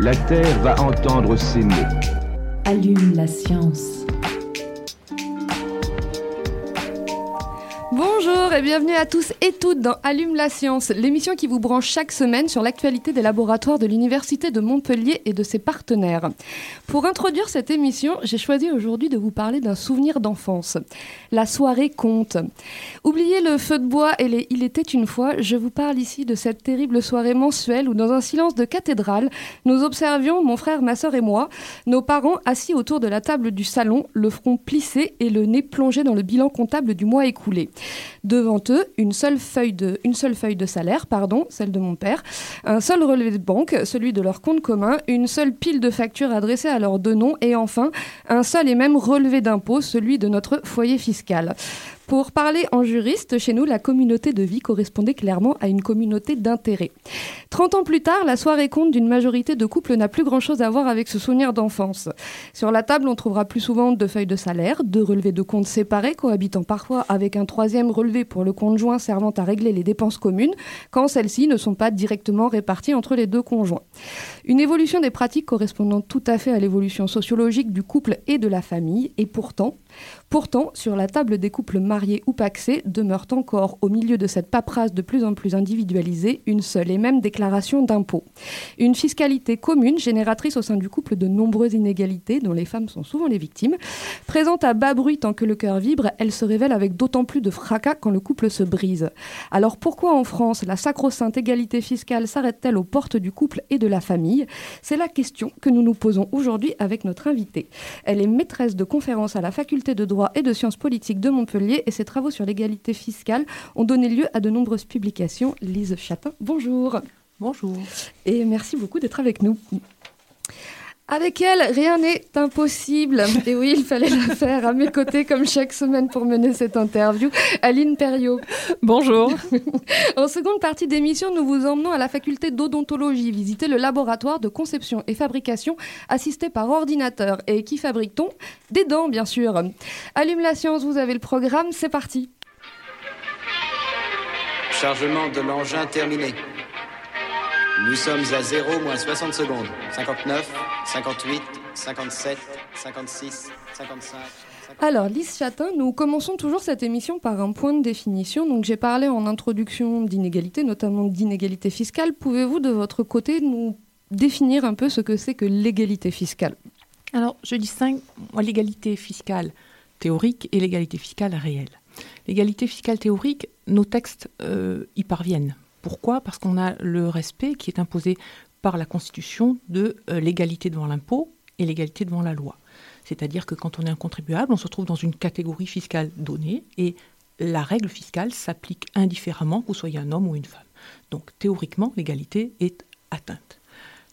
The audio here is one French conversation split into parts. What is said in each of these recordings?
La Terre va entendre ces mots. Allume la science. Et bienvenue à tous et toutes dans Allume la science, l'émission qui vous branche chaque semaine sur l'actualité des laboratoires de l'Université de Montpellier et de ses partenaires. Pour introduire cette émission, j'ai choisi aujourd'hui de vous parler d'un souvenir d'enfance. La soirée compte. Oubliez le feu de bois et les Il était une fois, je vous parle ici de cette terrible soirée mensuelle où dans un silence de cathédrale, nous observions, mon frère, ma sœur et moi, nos parents assis autour de la table du salon, le front plissé et le nez plongé dans le bilan comptable du mois écoulé. Devant eux, une seule feuille de, une seule feuille de salaire, pardon, celle de mon père, un seul relevé de banque, celui de leur compte commun, une seule pile de factures adressées à leurs deux noms et enfin un seul et même relevé d'impôt, celui de notre foyer fiscal. Pour parler en juriste, chez nous, la communauté de vie correspondait clairement à une communauté d'intérêt. 30 ans plus tard, la soirée compte d'une majorité de couples n'a plus grand-chose à voir avec ce souvenir d'enfance. Sur la table, on trouvera plus souvent deux feuilles de salaire, deux relevés de comptes séparés, cohabitant parfois avec un troisième relevé pour le compte joint servant à régler les dépenses communes, quand celles-ci ne sont pas directement réparties entre les deux conjoints. Une évolution des pratiques correspondant tout à fait à l'évolution sociologique du couple et de la famille, et pourtant, Pourtant, sur la table des couples mariés ou paxés demeure encore, au milieu de cette paperasse de plus en plus individualisée, une seule et même déclaration d'impôt. Une fiscalité commune, génératrice au sein du couple de nombreuses inégalités, dont les femmes sont souvent les victimes. Présente à bas bruit tant que le cœur vibre, elle se révèle avec d'autant plus de fracas quand le couple se brise. Alors pourquoi en France la sacro-sainte égalité fiscale s'arrête-t-elle aux portes du couple et de la famille? C'est la question que nous nous posons aujourd'hui avec notre invitée. Elle est maîtresse de conférences à la faculté de droit et de sciences politiques de Montpellier et ses travaux sur l'égalité fiscale ont donné lieu à de nombreuses publications. Lise Chapin, bonjour. Bonjour. Et merci beaucoup d'être avec nous. Avec elle, rien n'est impossible. Et oui, il fallait la faire à mes côtés comme chaque semaine pour mener cette interview. Aline Perriot. Bonjour. en seconde partie d'émission, nous vous emmenons à la faculté d'odontologie, visiter le laboratoire de conception et fabrication assisté par ordinateur. Et qui fabrique-t-on? Des dents, bien sûr. Allume la science, vous avez le programme, c'est parti. Chargement de l'engin terminé. Nous sommes à 0 moins 60 secondes. 59, 58, 57, 56, 55. Alors, Lise Chatin, nous commençons toujours cette émission par un point de définition. Donc, j'ai parlé en introduction d'inégalité, notamment d'inégalité fiscale. Pouvez-vous, de votre côté, nous définir un peu ce que c'est que l'égalité fiscale? Alors, je distingue l'égalité fiscale théorique et l'égalité fiscale réelle. L'égalité fiscale théorique, nos textes euh, y parviennent. Pourquoi? Parce qu'on a le respect qui est imposé par la Constitution de euh, l'égalité devant l'impôt et l'égalité devant la loi. C'est-à-dire que quand on est un contribuable, on se retrouve dans une catégorie fiscale donnée et la règle fiscale s'applique indifféremment que vous soyez un homme ou une femme. Donc théoriquement, l'égalité est atteinte.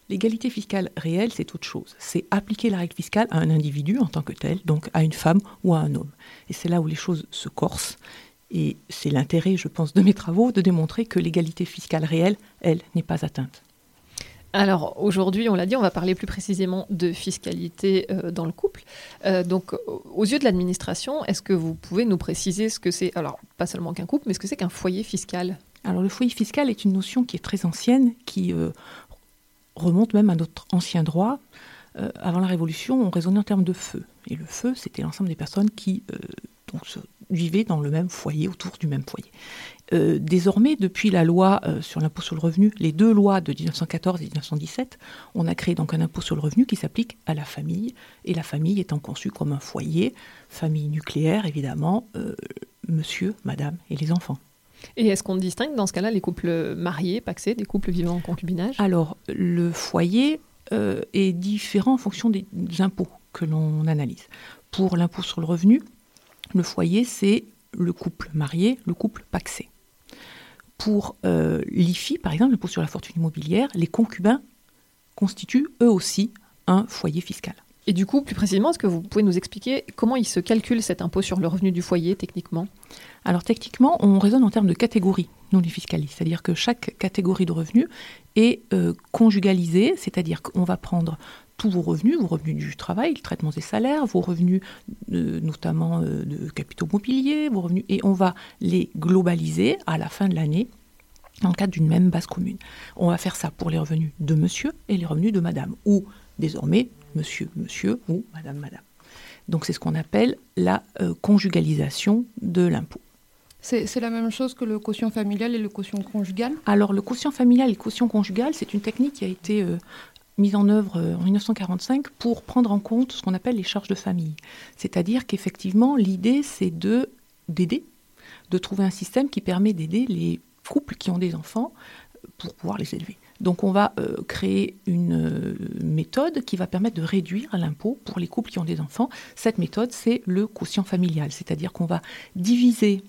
L'égalité fiscale réelle, c'est autre chose. C'est appliquer la règle fiscale à un individu en tant que tel, donc à une femme ou à un homme. Et c'est là où les choses se corsent. Et c'est l'intérêt, je pense, de mes travaux de démontrer que l'égalité fiscale réelle, elle, n'est pas atteinte. Alors aujourd'hui, on l'a dit, on va parler plus précisément de fiscalité euh, dans le couple. Euh, donc aux yeux de l'administration, est-ce que vous pouvez nous préciser ce que c'est, alors pas seulement qu'un couple, mais ce que c'est qu'un foyer fiscal? Alors le foyer fiscal est une notion qui est très ancienne, qui euh, remonte même à notre ancien droit. Avant la Révolution, on raisonnait en termes de feu. Et le feu, c'était l'ensemble des personnes qui vivaient dans le même foyer, autour du même foyer. Euh, désormais, depuis la loi euh, sur l'impôt sur le revenu, les deux lois de 1914 et 1917, on a créé donc un impôt sur le revenu qui s'applique à la famille, et la famille étant conçue comme un foyer, famille nucléaire évidemment, euh, monsieur, madame et les enfants. Et est-ce qu'on distingue dans ce cas-là les couples mariés, paxés, des couples vivant en concubinage? Alors, le foyer est différent en fonction des, des impôts que l'on analyse. Pour l'impôt sur le revenu, le foyer, c'est le couple marié, le couple paxé. Pour euh, l'IFI, par exemple, l'impôt sur la fortune immobilière, les concubins constituent eux aussi un foyer fiscal. Et du coup, plus précisément, est-ce que vous pouvez nous expliquer comment il se calcule cet impôt sur le revenu du foyer techniquement? Alors techniquement, on raisonne en termes de catégories, nous les fiscalistes. C'est-à-dire que chaque catégorie de revenus est euh, conjugalisée, c'est-à-dire qu'on va prendre tous vos revenus, vos revenus du travail, le traitement des salaires, vos revenus euh, notamment euh, de capitaux mobiliers, vos revenus, et on va les globaliser à la fin de l'année dans le cadre d'une même base commune. On va faire ça pour les revenus de monsieur et les revenus de madame, ou désormais monsieur, monsieur ou madame, madame. Donc c'est ce qu'on appelle la euh, conjugalisation de l'impôt. C'est la même chose que le quotient familial et le quotient conjugal? Alors le quotient familial et le quotient conjugal, c'est une technique qui a été euh, mise en œuvre euh, en 1945 pour prendre en compte ce qu'on appelle les charges de famille. C'est-à-dire qu'effectivement, l'idée, c'est de d'aider, de trouver un système qui permet d'aider les couples qui ont des enfants pour pouvoir les élever. Donc on va euh, créer une euh, méthode qui va permettre de réduire l'impôt pour les couples qui ont des enfants. Cette méthode, c'est le quotient familial, c'est-à-dire qu'on va diviser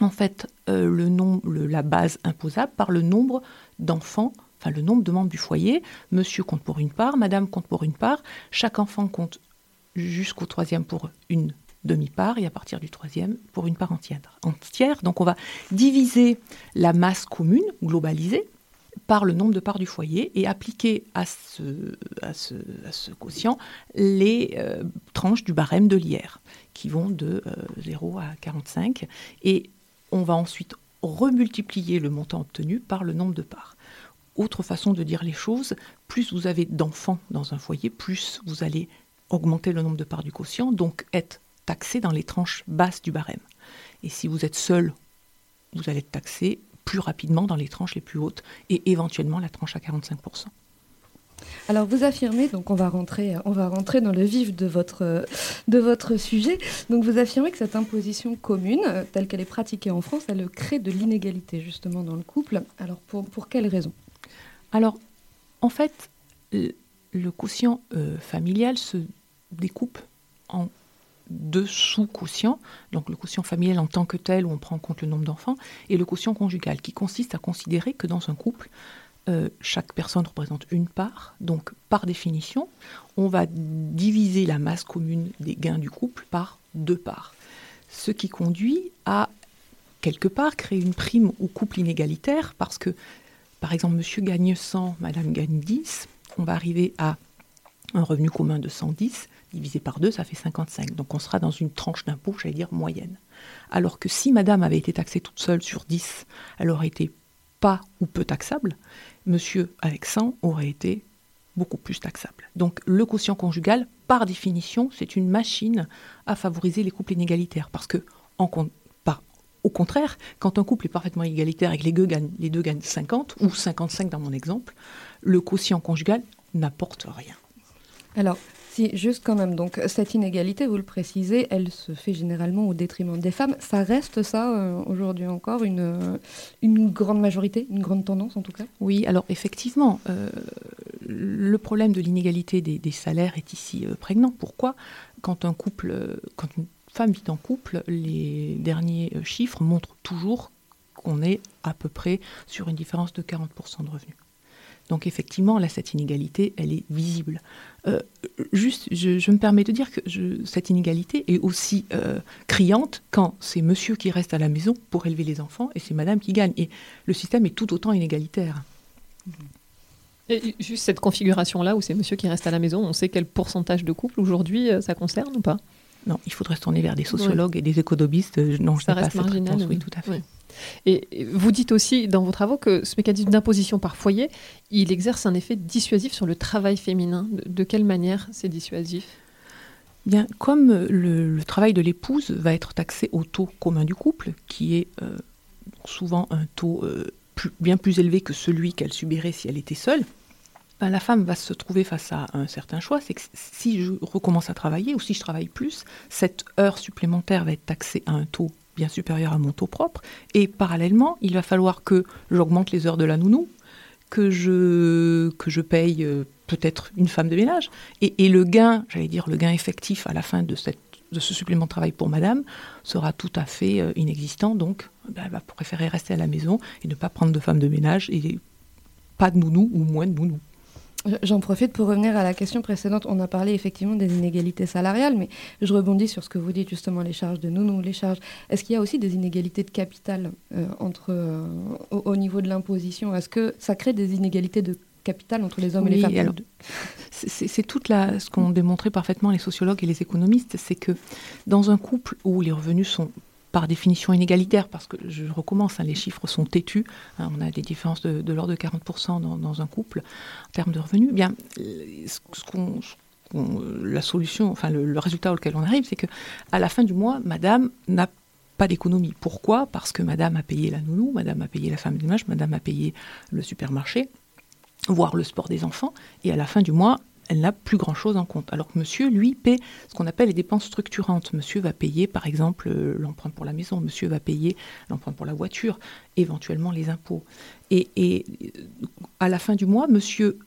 en fait le la base imposable par le nombre d'enfants, enfin le nombre de membres du foyer. Monsieur compte pour une part, madame compte pour une part, chaque enfant compte jusqu'au troisième pour une demi-part et à partir du troisième pour une part entière. Donc on va diviser la masse commune, globalisée, par le nombre de parts du foyer et appliquer à ce, à ce, quotient les euh, tranches du barème de l'IR, qui vont de 0 euh, à 45. Et on va ensuite remultiplier le montant obtenu par le nombre de parts. Autre façon de dire les choses, plus vous avez d'enfants dans un foyer, plus vous allez augmenter le nombre de parts du quotient, donc être taxé dans les tranches basses du barème. Et si vous êtes seul, vous allez être taxé plus rapidement dans les tranches les plus hautes et éventuellement la tranche à 45%. Alors vous affirmez, donc on va rentrer, on va rentrer dans le vif de votre, de votre sujet. Donc vous affirmez que cette imposition commune, telle qu'elle est pratiquée en France, elle crée de l'inégalité justement dans le couple. Alors pour, pour quelles raisons Alors en fait, le quotient euh, familial se découpe en deux sous-quotients, donc le quotient familial en tant que tel, où on prend en compte le nombre d'enfants, et le quotient conjugal, qui consiste à considérer que dans un couple, euh, chaque personne représente une part, donc par définition, on va diviser la masse commune des gains du couple par deux parts. Ce qui conduit à, quelque part, créer une prime au couple inégalitaire, parce que, par exemple, monsieur gagne 100, madame gagne 10, on va arriver à un revenu commun de 110, divisé par 2, ça fait 55. Donc on sera dans une tranche d'impôt, j'allais dire, moyenne. Alors que si madame avait été taxée toute seule sur 10, elle aurait été pas ou peu taxable. Monsieur, avec 100, aurait été beaucoup plus taxable. Donc le quotient conjugal, par définition, c'est une machine à favoriser les couples inégalitaires. Parce que, en, au contraire, quand un couple est parfaitement égalitaire et que les deux, gagnent, les deux gagnent 50, ou 55 dans mon exemple, le quotient conjugal n'apporte rien. Alors, si, juste quand même, donc cette inégalité, vous le précisez, elle se fait généralement au détriment des femmes. Ça reste ça, euh, aujourd'hui encore, une, euh, une grande majorité, une grande tendance en tout cas? Oui, alors effectivement, euh, le problème de l'inégalité des, salaires est ici prégnant. Pourquoi? Quand un couple, quand une femme vit en couple, les derniers chiffres montrent toujours qu'on est à peu près sur une différence de 40% de revenus. Donc effectivement, là, cette inégalité, elle est visible. Euh, juste, je, me permets de dire que cette inégalité est aussi euh, criante quand c'est monsieur qui reste à la maison pour élever les enfants et c'est madame qui gagne. Et le système est tout autant inégalitaire. Et juste cette configuration-là où c'est monsieur qui reste à la maison, on sait quel pourcentage de couple aujourd'hui euh, ça concerne ou pas? Non, il faudrait se tourner vers des sociologues et des économistes. Non, je ça reste pas marginal. oui, tout à fait. Et vous dites aussi dans vos travaux que ce mécanisme d'imposition par foyer, il exerce un effet dissuasif sur le travail féminin. De, quelle manière c'est dissuasif? Bien, comme le, travail de l'épouse va être taxé au taux commun du couple, qui est euh, souvent un taux euh, bien plus élevé que celui qu'elle subirait si elle était seule, ben, la femme va se trouver face à un certain choix, c'est que si je recommence à travailler ou si je travaille plus, cette heure supplémentaire va être taxée à un taux bien supérieur à mon taux propre. Et parallèlement, il va falloir que j'augmente les heures de la nounou, que je, paye euh, peut-être une femme de ménage. Et, le gain, j'allais dire le gain effectif à la fin de, de ce supplément de travail pour madame sera tout à fait euh, inexistant. Donc, ben, elle va préférer rester à la maison et ne pas prendre de femme de ménage et pas de nounou ou moins de nounou. J'en profite pour revenir à la question précédente. On a parlé effectivement des inégalités salariales, mais je rebondis sur ce que vous dites justement, les charges de nounou, les charges. Est-ce qu'il y a aussi des inégalités de capital euh, entre, euh, au, au, niveau de l'imposition? Est-ce que ça crée des inégalités de capital entre les hommes oui, et les femmes? alors, C'est toute la, ce qu'ont démontré parfaitement les sociologues et les économistes, c'est que dans un couple où les revenus sont par définition inégalitaire, parce que je recommence, hein, les chiffres sont têtus, hein, on a des différences de, l'ordre de 40% dans, un couple en termes de revenus, eh bien, la solution, enfin le, résultat auquel on arrive, c'est que à la fin du mois, Madame n'a pas d'économie. Pourquoi? Parce que Madame a payé la nounou, Madame a payé la femme de ménage, Madame a payé le supermarché, voire le sport des enfants, et à la fin du mois, elle n'a plus grand-chose en compte. Alors que monsieur, lui, paie ce qu'on appelle les dépenses structurantes. Monsieur va payer, par exemple, l'emprunt pour la maison, monsieur va payer l'emprunt pour la voiture, éventuellement les impôts. Et, et, à la fin du mois, monsieur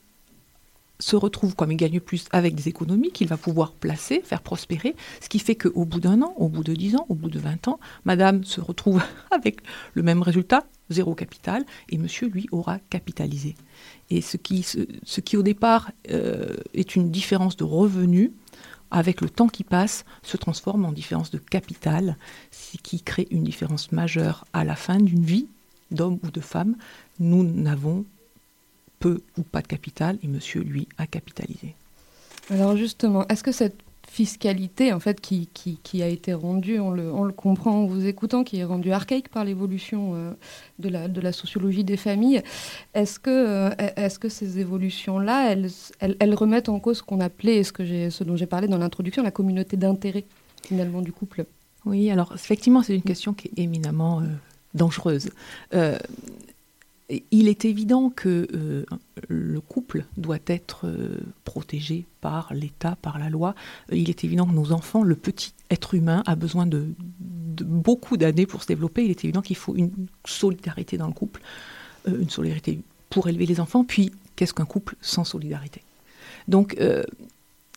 se retrouve, comme il gagne plus, avec des économies qu'il va pouvoir placer, faire prospérer, ce qui fait qu'au bout d'un an, au bout de dix ans, au bout de vingt ans, madame se retrouve avec le même résultat, zéro capital, et monsieur, lui, aura capitalisé. Et ce qui, ce, ce qui au départ euh, est une différence de revenus, avec le temps qui passe, se transforme en différence de capital, ce qui crée une différence majeure à la fin d'une vie, d'homme ou de femme. Nous n'avons peu ou pas de capital, et monsieur, lui, a capitalisé. Alors justement, est-ce que cette fiscalité en fait qui, qui, qui, a été rendue, on le, on le comprend en vous écoutant, qui est rendue archaïque par l'évolution euh, de, la, de la sociologie des familles. Est-ce que, euh, est que ces évolutions-là, elles, elles, elles, remettent en cause ce qu'on appelait, ce, que ce dont j'ai parlé dans l'introduction, la communauté d'intérêt finalement du couple? Oui, alors effectivement, c'est une question qui est éminemment euh, dangereuse. Il est évident que euh, le couple doit être euh, protégé par l'État, par la loi. Il est évident que nos enfants, le petit être humain, a besoin de, beaucoup d'années pour se développer. Il est évident qu'il faut une solidarité dans le couple, euh, une solidarité pour élever les enfants. Puis, qu'est-ce qu'un couple sans solidarité? Donc,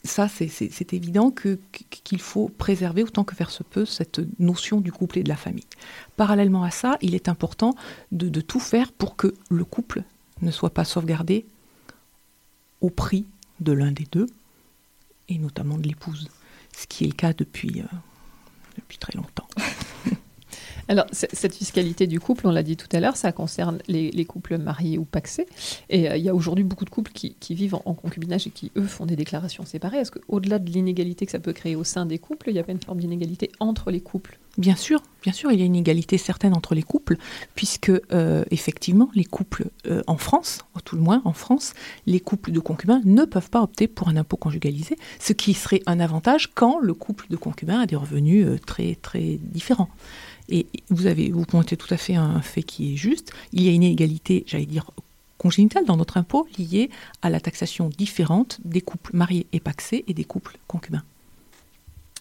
ça, c'est évident qu'il faut préserver autant que faire se peut cette notion du couple et de la famille. Parallèlement à ça, il est important de, tout faire pour que le couple ne soit pas sauvegardé au prix de l'un des deux, et notamment de l'épouse, ce qui est le cas depuis, euh, depuis très longtemps. Alors, cette fiscalité du couple, on l'a dit tout à l'heure, ça concerne les, les, couples mariés ou paxés. Et euh, il y a aujourd'hui beaucoup de couples qui, vivent en, concubinage et qui, eux, font des déclarations séparées. Est-ce qu'au-delà de l'inégalité que ça peut créer au sein des couples, il n'y a pas une forme d'inégalité entre les couples? Bien sûr, bien sûr, il y a une égalité certaine entre les couples, puisque euh, effectivement, les couples euh, en France, ou tout le moins en France, les couples de concubins ne peuvent pas opter pour un impôt conjugalisé, ce qui serait un avantage quand le couple de concubins a des revenus très très différents. Et vous avez vous pointez tout à fait un fait qui est juste. Il y a une inégalité, j'allais dire congénitale dans notre impôt liée à la taxation différente des couples mariés et paxés et des couples concubins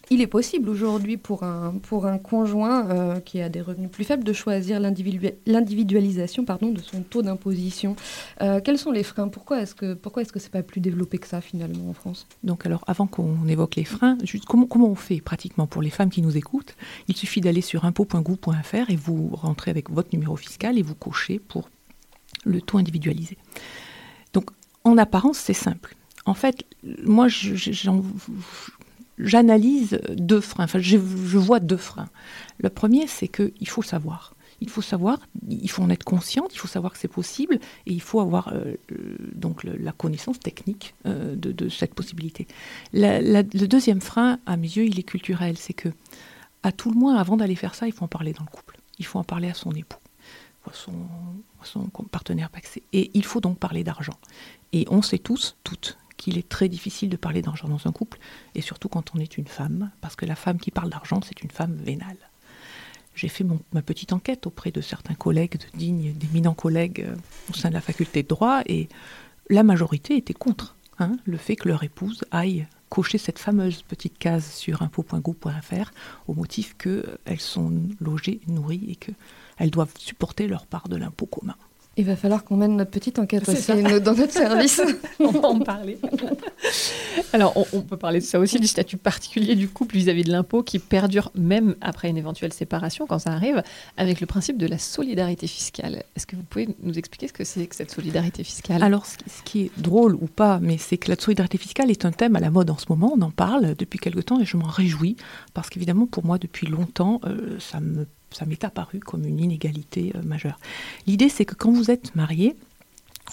il est possible aujourd'hui pour un, pour un conjoint euh, qui a des revenus plus faibles de choisir l'individualisation de son taux d'imposition. Euh, quels sont les freins? Pourquoi est-ce que est-ce que c'est pas plus développé que ça finalement en France? Donc alors avant qu'on évoque les freins, comment, comment on fait pratiquement pour les femmes qui nous écoutent? Il suffit d'aller sur impôt.gouv.fr et vous rentrez avec votre numéro fiscal et vous cochez pour le taux individualisé. Donc en apparence c'est simple. En fait, moi, j'en j'analyse deux freins, enfin je, vois deux freins. Le premier, c'est qu'il faut savoir. Il faut savoir, il faut en être conscient, il faut savoir que c'est possible et il faut avoir euh, donc le, la connaissance technique euh, de, cette possibilité. Le deuxième frein, à mes yeux, il est culturel, c'est que à tout le moins, avant d'aller faire ça, il faut en parler dans le couple. Il faut en parler à son époux, à son, à son partenaire paxé. Et il faut donc parler d'argent. Et on sait tous, toutes, qu'il est très difficile de parler d'argent dans un couple, et surtout quand on est une femme, parce que la femme qui parle d'argent, c'est une femme vénale. J'ai fait ma petite enquête auprès de certains collègues, de dignes, d'éminents collègues euh, au sein de la faculté de droit, et la majorité était contre hein, le fait que leur épouse aille cocher cette fameuse petite case sur impôt.gouv.fr au motif qu'elles sont logées, nourries et qu'elles doivent supporter leur part de l'impôt commun. Il va falloir qu'on mène notre petite enquête aussi dans notre service. on va en parler. Alors, on, on peut parler de ça aussi, du statut particulier du couple vis-à-vis de l'impôt qui perdure même après une éventuelle séparation, quand ça arrive, avec le principe de la solidarité fiscale. Est-ce que vous pouvez nous expliquer ce que c'est que cette solidarité fiscale? Alors, ce qui- ce qui est drôle ou pas, mais c'est que la solidarité fiscale est un thème à la mode en ce moment. On en parle depuis quelque temps et je m'en réjouis parce qu'évidemment, pour moi, depuis longtemps, euh, ça me ça m'est apparu comme une inégalité euh, majeure. L'idée, c'est que quand vous êtes marié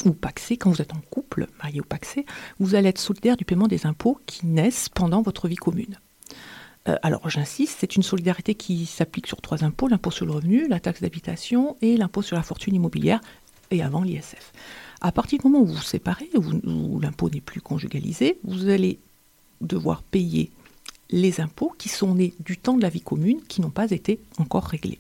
ou paxé, quand vous êtes en couple, marié ou paxé, vous allez être solidaire du paiement des impôts qui naissent pendant votre vie commune. Euh, alors, j'insiste, c'est une solidarité qui s'applique sur trois impôts l'impôt sur le revenu, la taxe d'habitation et l'impôt sur la fortune immobilière, et avant l'ISF. À partir du moment où vous vous séparez, où, où l'impôt n'est plus conjugalisé, vous allez devoir payer les impôts qui sont nés du temps de la vie commune, qui n'ont pas été encore réglés.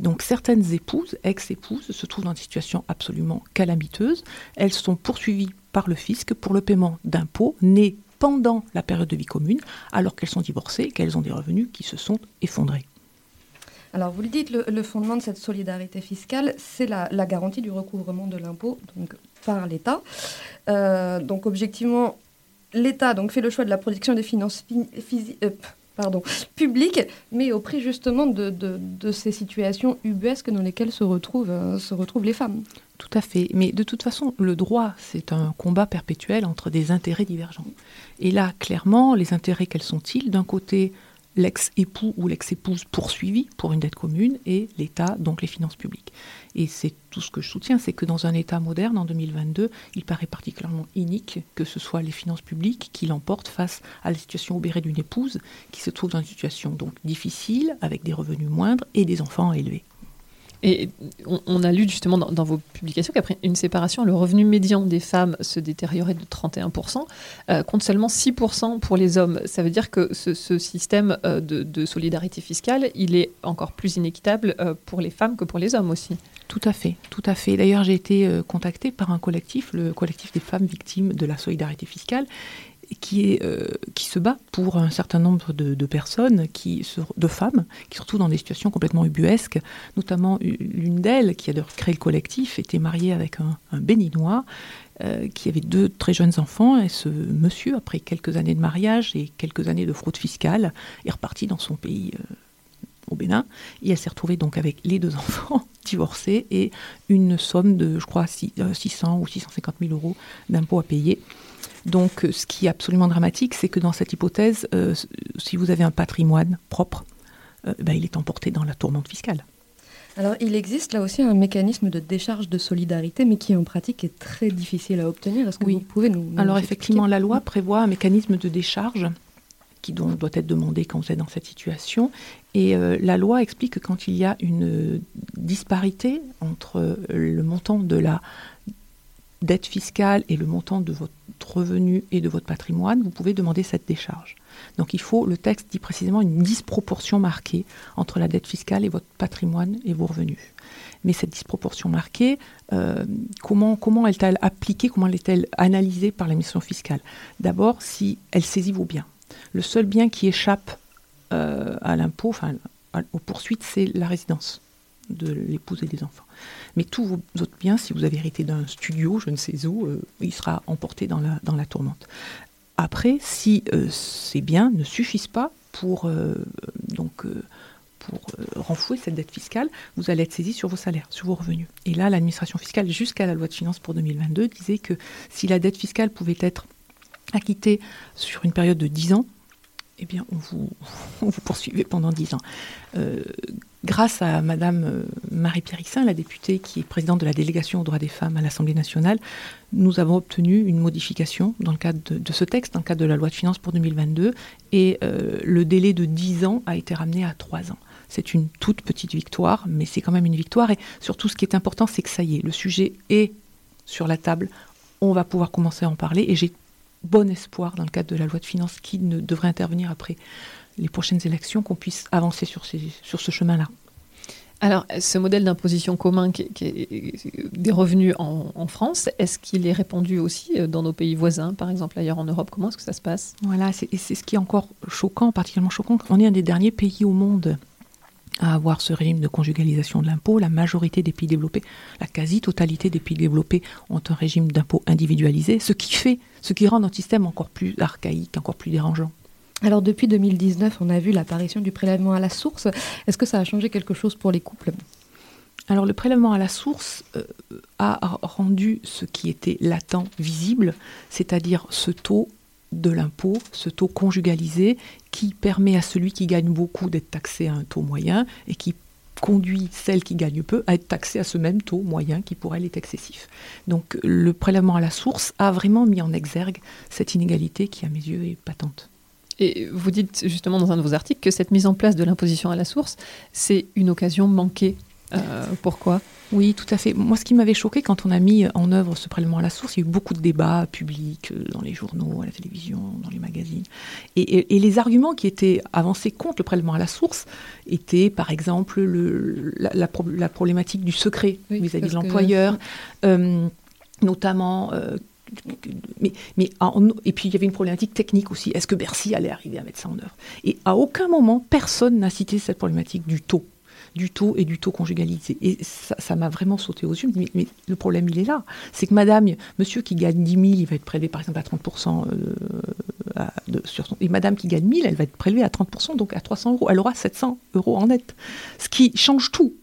Donc certaines épouses, ex-épouses, se trouvent dans une situation absolument calamiteuse. Elles sont poursuivies par le fisc pour le paiement d'impôts nés pendant la période de vie commune, alors qu'elles sont divorcées et qu'elles ont des revenus qui se sont effondrés. Alors, vous le dites, le, fondement de cette solidarité fiscale, c'est la, garantie du recouvrement de l'impôt par l'État. Euh, donc, objectivement, l'État donc, fait le choix de la protection des finances euh, publiques, mais au prix justement de ces situations ubuesques dans lesquelles se retrouvent, euh, se retrouvent les femmes. Tout à fait. Mais de toute façon, le droit, c'est un combat perpétuel entre des intérêts divergents. Et là, clairement, les intérêts, quels sont-ils? D'un côté, l'ex-époux ou l'ex-épouse poursuivi pour une dette commune et l'État, donc les finances publiques. Et c'est tout ce que je soutiens, c'est que dans un État moderne, en 2022, il paraît particulièrement inique que ce soit les finances publiques qui l'emportent face à la situation obérée d'une épouse qui se trouve dans une situation donc difficile, avec des revenus moindres et des enfants à élever. Et on, a lu justement dans, vos publications qu'après une séparation, le revenu médian des femmes se détériorait de 31%, euh, compte seulement 6% pour les hommes. Ça veut dire que ce, système euh, de, de solidarité fiscale, il est encore plus inéquitable euh, pour les femmes que pour les hommes aussi. Tout à fait, tout à fait. D'ailleurs, j'ai été euh, contactée par un collectif, le collectif des femmes victimes de la solidarité fiscale, euh, qui se bat pour un certain nombre de, de personnes, qui de femmes, qui se retrouvent dans des situations complètement ubuesques. Notamment, l'une d'elles, qui a créé le collectif, était mariée avec un, un béninois euh, qui avait deux très jeunes enfants. Et ce monsieur, après quelques années de mariage et quelques années de fraude fiscale, est reparti dans son pays. euh, au Bénin, et elle s'est retrouvée donc avec les deux enfants divorcés et une somme de, je crois, six- euh, 600 ou 650 000 euros d'impôts à payer. Donc, euh, ce qui est absolument dramatique, c'est que dans cette hypothèse, euh, si vous avez un patrimoine propre, euh, ben, il est emporté dans la tourmente fiscale. Alors, il existe là aussi un mécanisme de décharge de solidarité, mais qui en pratique est très difficile à obtenir. Est-ce que Oui. vous pouvez nous. nous Alors effectivement, la loi prévoit un mécanisme de décharge qui doit être demandé quand vous êtes dans cette situation. Et euh, la loi explique que quand il y a une disparité entre le montant de la dette fiscale et le montant de votre revenu et de votre patrimoine, vous pouvez demander cette décharge. Donc il faut, le texte dit précisément une disproportion marquée entre la dette fiscale et votre patrimoine et vos revenus. Mais cette disproportion marquée, euh, comment, comment est-elle appliquée, comment est-elle analysée par l'administration fiscale? D'abord, si elle saisit vos biens. Le seul bien qui échappe euh, à l'impôt, enfin aux poursuites, c'est la résidence de l'épouse et des enfants. Mais tous vos autres biens, si vous avez hérité d'un studio, je ne sais où, euh, il sera emporté dans la, dans la tourmente. Après, si euh, ces biens ne suffisent pas pour, euh, donc, pour renflouer cette dette fiscale, vous allez être saisi sur vos salaires, sur vos revenus. Et là, l'administration fiscale, jusqu'à la loi de finances pour 2022, disait que si la dette fiscale pouvait être acquittée sur une période de 10 ans, eh bien, on vous, on poursuivait pendant 10 ans. Euh, grâce à Madame euh, Marie-Pierre la députée qui est présidente de la délégation aux droits des femmes à l'Assemblée nationale, nous avons obtenu une modification dans le cadre de, de ce texte, dans le cadre de la loi de finances pour 2022, et euh, le délai de 10 ans a été ramené à 3 ans. C'est une toute petite victoire, mais c'est quand même une victoire. Et surtout, ce qui est important, c'est que ça y est, le sujet est sur la table. On va pouvoir commencer à en parler. Et j'ai bon espoir, dans le cadre de la loi de finances qui ne devrait intervenir après les prochaines élections, qu'on puisse avancer sur, ces, sur ce chemin-là. Alors, ce modèle d'imposition commun qui, qui est des revenus en, en France, est-ce qu'il est répandu aussi euh, dans nos pays voisins, par exemple ailleurs en Europe? Comment est-ce que ça se passe? Voilà, c'est ce qui est encore choquant, particulièrement choquant. On est un des derniers pays au monde à avoir ce régime de conjugalisation de l'impôt. La majorité des pays développés, la quasi-totalité des pays développés ont un régime d'impôt individualisé, ce qui fait, ce qui rend notre système encore plus archaïque, encore plus dérangeant. Alors depuis 2019, on a vu l'apparition du prélèvement à la source. Est-ce que ça a changé quelque chose pour les couples? Alors le prélèvement à la source euh, a rendu ce qui était latent visible, c'est-à-dire ce taux de l'impôt, ce taux conjugalisé qui permet à celui qui gagne beaucoup d'être taxé à un taux moyen et qui conduit celle qui gagne peu à être taxée à ce même taux moyen qui pour elle est excessif. Donc le prélèvement à la source a vraiment mis en exergue cette inégalité qui à mes yeux est patente. Et vous dites justement dans un de vos articles que cette mise en place de l'imposition à la source, c'est une occasion manquée. Euh, pourquoi? Oui, tout à fait. Moi, ce qui m'avait choqué quand on a mis en œuvre ce prélèvement à la source, il y a eu beaucoup de débats publics euh, dans les journaux, à la télévision, dans les magazines. Et, les arguments qui étaient avancés contre le prélèvement à la source étaient, par exemple, le, la, problématique du secret vis-à-vis de l'employeur, euh, notamment. Euh, mais, mais et puis il y avait une problématique technique aussi. Est-ce que Bercy allait arriver à mettre ça en œuvre? Et à aucun moment, personne n'a cité cette problématique du taux du taux et du taux conjugalisé. Et ça m'a vraiment sauté aux yeux. Mais, le problème, il est là. C'est que madame, monsieur qui gagne 10 000, il va être prélevé par exemple à 30% euh, sur son, Et madame qui gagne 1000, elle va être prélevée à 30%, donc à 300 euros. Elle aura 700 euros en net. Ce qui change tout.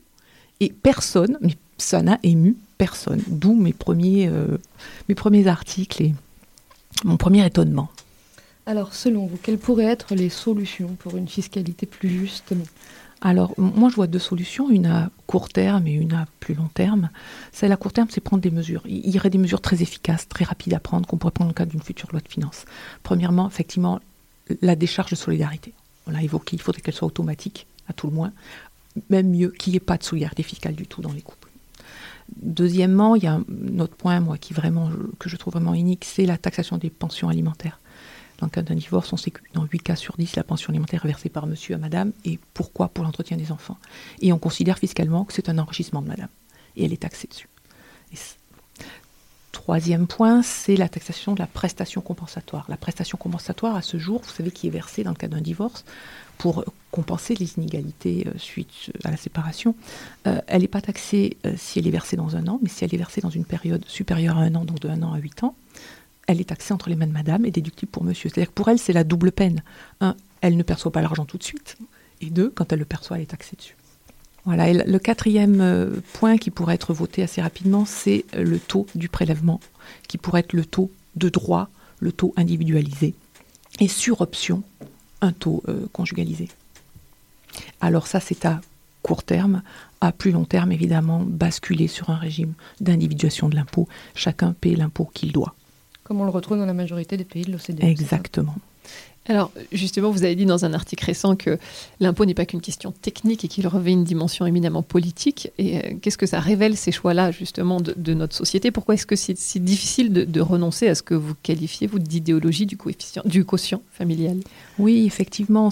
Et personne, mais ça n'a ému personne. D'où euh, mes premiers articles et mon premier étonnement. Alors, selon vous, quelles pourraient être les solutions pour une fiscalité plus juste? Alors, moi, je vois deux solutions, une à court terme et une à plus long terme. Celle à court terme, c'est prendre des mesures. Il y aurait des mesures très efficaces, très rapides à prendre, qu'on pourrait prendre dans le cadre d'une future loi de finances. Premièrement, effectivement, la décharge de solidarité. On l'a évoqué, il faudrait qu'elle soit automatique, à tout le moins. Même mieux, qu'il n'y ait pas de solidarité fiscale du tout dans les couples. Deuxièmement, il y a un autre point, moi, qui vraiment, que je trouve vraiment unique, c'est la taxation des pensions alimentaires. Dans le cas d'un divorce, on sait que dans 8 cas sur 10, la pension alimentaire est versée par monsieur à madame. Et pourquoi Pour l'entretien des enfants? Et on considère fiscalement que c'est un enrichissement de madame. Et elle est taxée dessus. troisième point, c'est la taxation de la prestation compensatoire. La prestation compensatoire, à ce jour, vous savez, qui est versée dans le cas d'un divorce pour compenser les inégalités euh, suite à la séparation. Euh, elle n'est pas taxée euh, si elle est versée dans un an, mais si elle est versée dans une période supérieure à un an, donc de un an à huit ans elle est taxée entre les mains de madame et déductible pour monsieur. C'est-à-dire que pour elle, c'est la double peine. Un, elle ne perçoit pas l'argent tout de suite. Et deux, quand elle le perçoit, elle est taxée dessus. Voilà. Le quatrième euh, point qui pourrait être voté assez rapidement, c'est euh, le taux du prélèvement, qui pourrait être le taux de droit, le taux individualisé, et sur option, un taux euh, conjugalisé. Alors ça, c'est à court terme. À plus long terme, évidemment, basculer sur un régime d'individuation de l'impôt. Chacun paie l'impôt qu'il doit comme on le retrouve dans la majorité des pays de l'OCDE. Exactement. Alors, justement, vous avez dit dans un article récent que l'impôt n'est pas qu'une question technique et qu'il revêt une dimension éminemment politique. Et euh, qu'est-ce que ça révèle, ces choix-là, justement, de, notre société? Pourquoi est-ce que c'est si difficile de, renoncer à ce que vous qualifiez, vous, d'idéologie du, coefficient, du quotient familial? Oui, effectivement,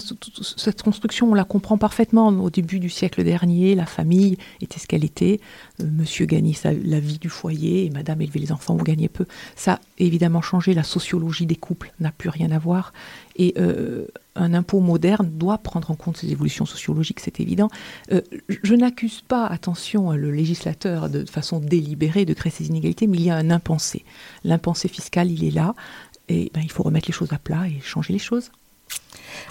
cette construction, on la comprend parfaitement. Au début du siècle dernier, la famille était ce qu'elle était. Euh, monsieur gagnait la vie du foyer et madame élevait les enfants, vous gagnez peu. Ça a évidemment changé. La sociologie des couples n'a plus rien à voir. Et euh, un impôt moderne doit prendre en compte ces évolutions sociologiques, c'est évident. Euh, je n'accuse pas, attention, le législateur de façon délibérée de créer ces inégalités, mais il y a un impensé. L'impensé fiscal, il est là, et ben, il faut remettre les choses à plat et changer les choses.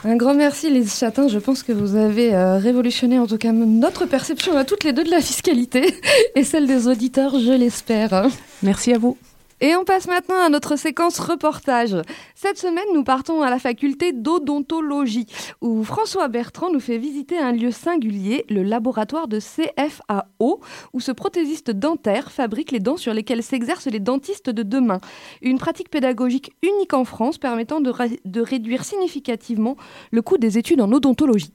Un grand merci, les Chatins. Je pense que vous avez euh, révolutionné, en tout cas, notre perception à toutes les deux de la fiscalité et celle des auditeurs, je l'espère. Merci à vous. Et on passe maintenant à notre séquence reportage. Cette semaine, nous partons à la faculté d'odontologie, où François Bertrand nous fait visiter un lieu singulier, le laboratoire de CFAO, où ce prothésiste dentaire fabrique les dents sur lesquelles s'exercent les dentistes de demain. Une pratique pédagogique unique en France permettant de, de réduire significativement le coût des études en odontologie.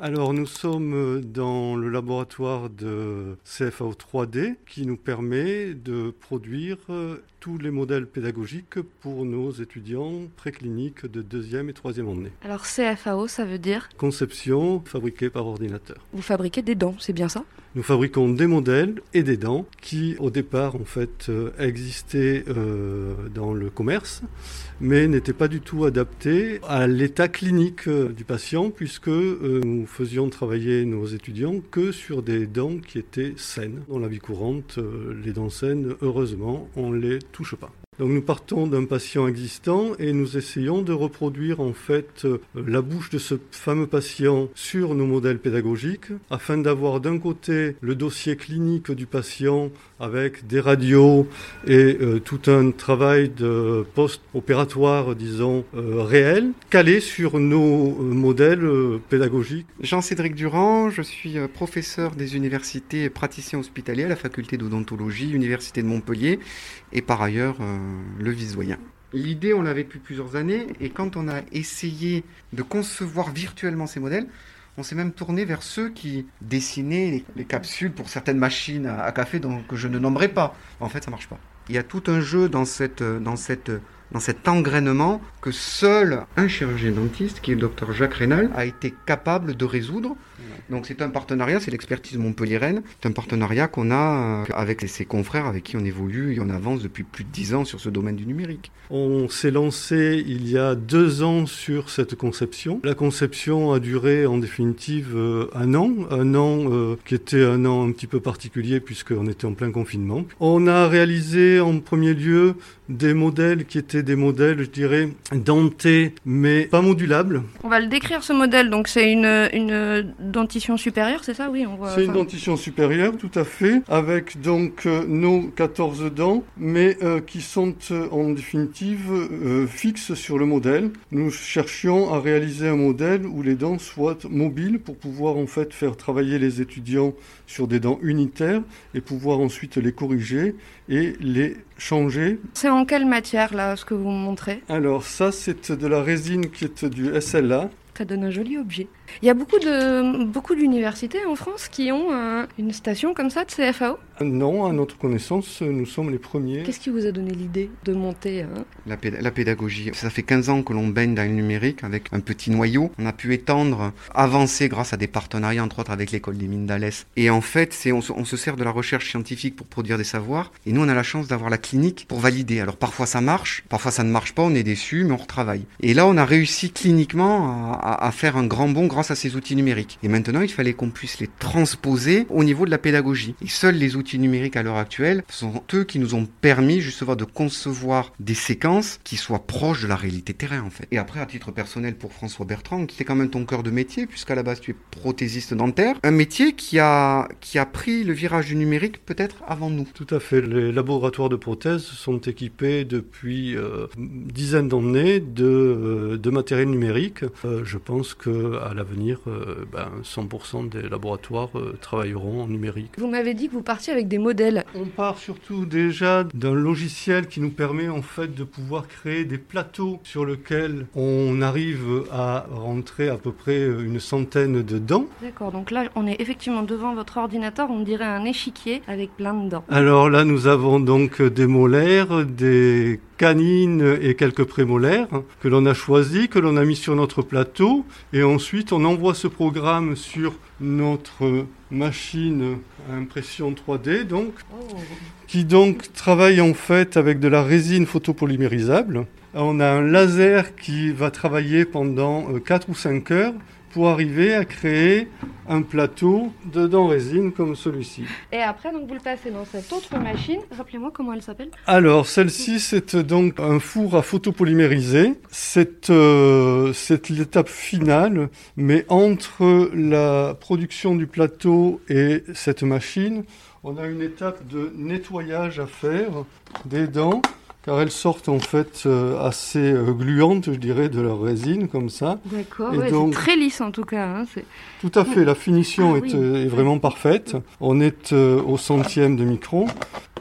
Alors nous sommes dans le laboratoire de CFAO 3D qui nous permet de produire tous les modèles pédagogiques pour nos étudiants précliniques de deuxième et troisième année. Alors CFAO, ça veut dire Conception fabriquée par ordinateur. Vous fabriquez des dents, c'est bien ça? Nous fabriquons des modèles et des dents qui, au départ, en fait, euh, existaient euh, dans le commerce, mais n'étaient pas du tout adaptés à l'état clinique euh, du patient, puisque nous faisions travailler nos étudiants que sur des dents qui étaient saines. Dans la vie courante, les dents saines, heureusement, on ne les touche pas. Donc nous partons d'un patient existant et nous essayons de reproduire en fait euh, la bouche de ce fameux patient sur nos modèles pédagogiques afin d'avoir d'un côté le dossier clinique du patient avec des radios et euh, tout un travail de post-opératoire, disons, euh, réel, calé sur nos modèles pédagogiques. Jean-Cédric Durand, je suis professeur des universités et praticien hospitalier à la faculté d'odontologie, Université de Montpellier, et par ailleurs le vice-doyen. L'idée, on l'avait depuis plusieurs années, et quand on a essayé de concevoir virtuellement ces modèles, on s'est même tourné vers ceux qui dessinaient les, les capsules pour certaines machines à, à café donc, que je ne nommerai pas. En fait, ça marche pas. Il y a tout un jeu dans, cette, dans, cette, dans cet engrainement que seul un chirurgien dentiste, qui est le docteur Jacques Rénal, a été capable de résoudre. Donc c'est un partenariat, c'est l'expertise montpelliéraine. C'est un partenariat qu'on a euh, avec ses confrères avec qui on évolue et on avance depuis plus de dix ans sur ce domaine du numérique. On s'est lancé il y a deux ans sur cette conception. La conception a duré en définitive euh, un an, un an euh, qui était un an un petit peu particulier puisqu'on était en plein confinement. On a réalisé en premier lieu des modèles qui étaient des modèles, je dirais, dentés mais pas modulables. On va le décrire ce modèle. Donc c'est une, une dentition supérieure, c'est ça? Oui, on voit. C'est une dentition supérieure, tout à fait, avec donc euh, nos 14 dents, mais euh, qui sont euh, en définitive fixes sur le modèle. Nous cherchions à réaliser un modèle où les dents soient mobiles pour pouvoir en fait faire travailler les étudiants sur des dents unitaires et pouvoir ensuite les corriger et les C'est en quelle matière là ce que vous me montrez? Alors ça c'est de la résine qui est du SLA. Ça donne un joli objet. Il y a beaucoup de beaucoup d'universités en France qui ont un- une station comme ça de CFAO. Non, à notre connaissance, nous sommes les premiers. Qu'est-ce qui vous a donné l'idée de monter hein? La, péd- la pédagogie, ça fait 15 ans que l'on baigne dans le numérique avec un petit noyau. On a pu étendre, avancer grâce à des partenariats, entre autres avec l'école des mines d'Alès. Et en fait, c'est, on, se, on se sert de la recherche scientifique pour produire des savoirs. Et nous, on a la chance d'avoir la clinique pour valider. Alors parfois ça marche, parfois ça ne marche pas, on est déçu, mais on retravaille. Et là, on a réussi cliniquement à, à- à faire un grand bond grâce à ces outils numériques. Et maintenant, il fallait qu'on puisse les transposer au niveau de la pédagogie. Et seuls les outils numériques à l'heure actuelle sont eux qui nous ont permis justement de concevoir des séquences qui soient proches de la réalité terrain en fait. Et après, à titre personnel pour François Bertrand, qui est quand même ton cœur de métier, puisqu'à la base tu es prothésiste dentaire, un métier qui a, qui a pris le virage du numérique peut-être avant nous. Tout à fait. Les laboratoires de prothèses sont équipés depuis euh, une dizaine d'années de, euh, de matériel numérique. Euh, je pense qu'à l'avenir, euh, ben, 100% des laboratoires euh, travailleront en numérique. Vous m'avez dit que vous partiez avec des modèles. On part surtout déjà d'un logiciel qui nous permet en fait de pouvoir créer des plateaux sur lesquels on arrive à rentrer à peu près une centaine de dents. D'accord, donc là on est effectivement devant votre ordinateur, on dirait un échiquier avec plein de dents. Alors là, nous avons donc des molaires, des canines et quelques prémolaires que l'on a choisis, que l'on a mis sur notre plateau. Et ensuite, on envoie ce programme sur notre machine à impression 3D, donc, qui donc travaille en fait avec de la résine photopolymérisable. On a un laser qui va travailler pendant 4 ou 5 heures pour arriver à créer un plateau de dents résine comme celui-ci. Et après, donc vous le passez dans cette autre machine. Rappelez-moi comment elle s'appelle. Alors, celle-ci, c'est donc un four à photopolymériser. C'est euh, c'est l'étape finale, mais entre la production du plateau et cette machine, on a une étape de nettoyage à faire des dents car elles sortent en fait euh, assez euh, gluantes, je dirais, de leur résine, comme ça. D'accord, ouais, donc- c'est très lisse en tout cas. hein, Tout à fait, la finition Ah est, oui. euh, est vraiment parfaite. On est euh, au centième de micron.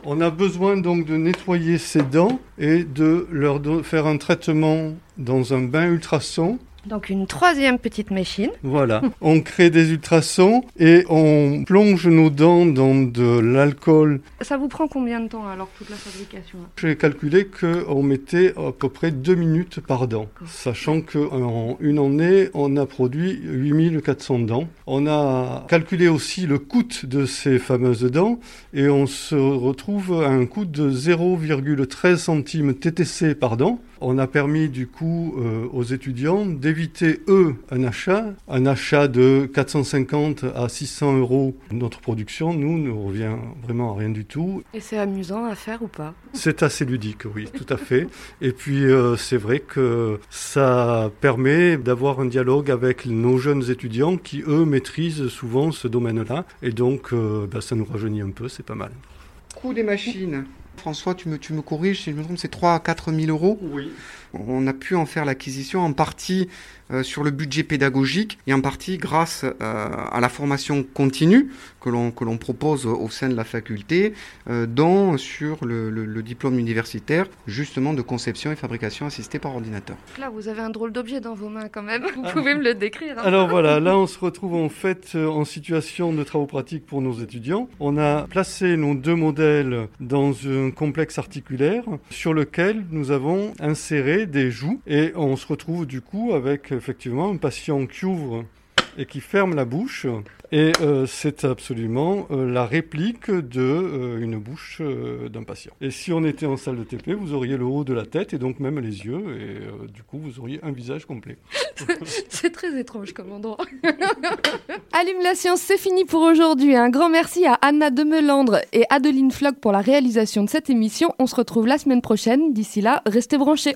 On a besoin donc de nettoyer ces dents et de leur faire un traitement dans un bain ultrason Donc une troisième petite machine. Voilà, on crée des ultrasons et on plonge nos dents dans de l'alcool. Ça vous prend combien de temps alors toute la fabrication J'ai calculé qu'on mettait à peu près deux minutes par dent, sachant qu'en une année, on a produit 8400 dents. On a calculé aussi le coût de ces fameuses dents et on se retrouve à un coût de 0,13 centimes TTC par dent. On a permis du coup euh, aux étudiants d'éviter eux un achat, un achat de 450 à 600 euros. Notre production, nous, ne revient vraiment à rien du tout. Et c'est amusant à faire ou pas? C'est assez ludique, oui, tout à fait. Et puis euh, c'est vrai que ça permet d'avoir un dialogue avec nos jeunes étudiants qui eux maîtrisent souvent ce domaine-là. Et donc euh, bah, ça nous rajeunit un peu, c'est pas mal. Coût des machines. François, tu me, tu me corriges si je me trompe, c'est 3 à 4 000 euros. Oui. On a pu en faire l'acquisition en partie euh, sur le budget pédagogique et en partie grâce euh, à la formation continue que l'on que l'on propose au sein de la faculté, euh, dont sur le, le- le diplôme universitaire justement de conception et fabrication assistée par ordinateur. Là, vous avez un drôle d'objet dans vos mains quand même. Vous pouvez me le décrire hein Alors voilà, là on se retrouve en fait euh, en situation de travaux pratiques pour nos étudiants. On a placé nos deux modèles dans un complexe articulaire sur lequel nous avons inséré des joues. Et on se retrouve du coup avec effectivement un patient qui ouvre et qui ferme la bouche. Et euh, c'est absolument euh, la réplique de euh, une bouche euh, d'un patient. Et si on était en salle de TP, vous auriez le haut de la tête et donc même les yeux, et du coup vous auriez un visage complet. C'est très étrange comme endroit. Allume la science, c'est fini pour aujourd'hui. Un grand merci à Anna Demelandre et Adeline Flock pour la réalisation de cette émission. On se retrouve la semaine prochaine. D'ici là, restez branchés.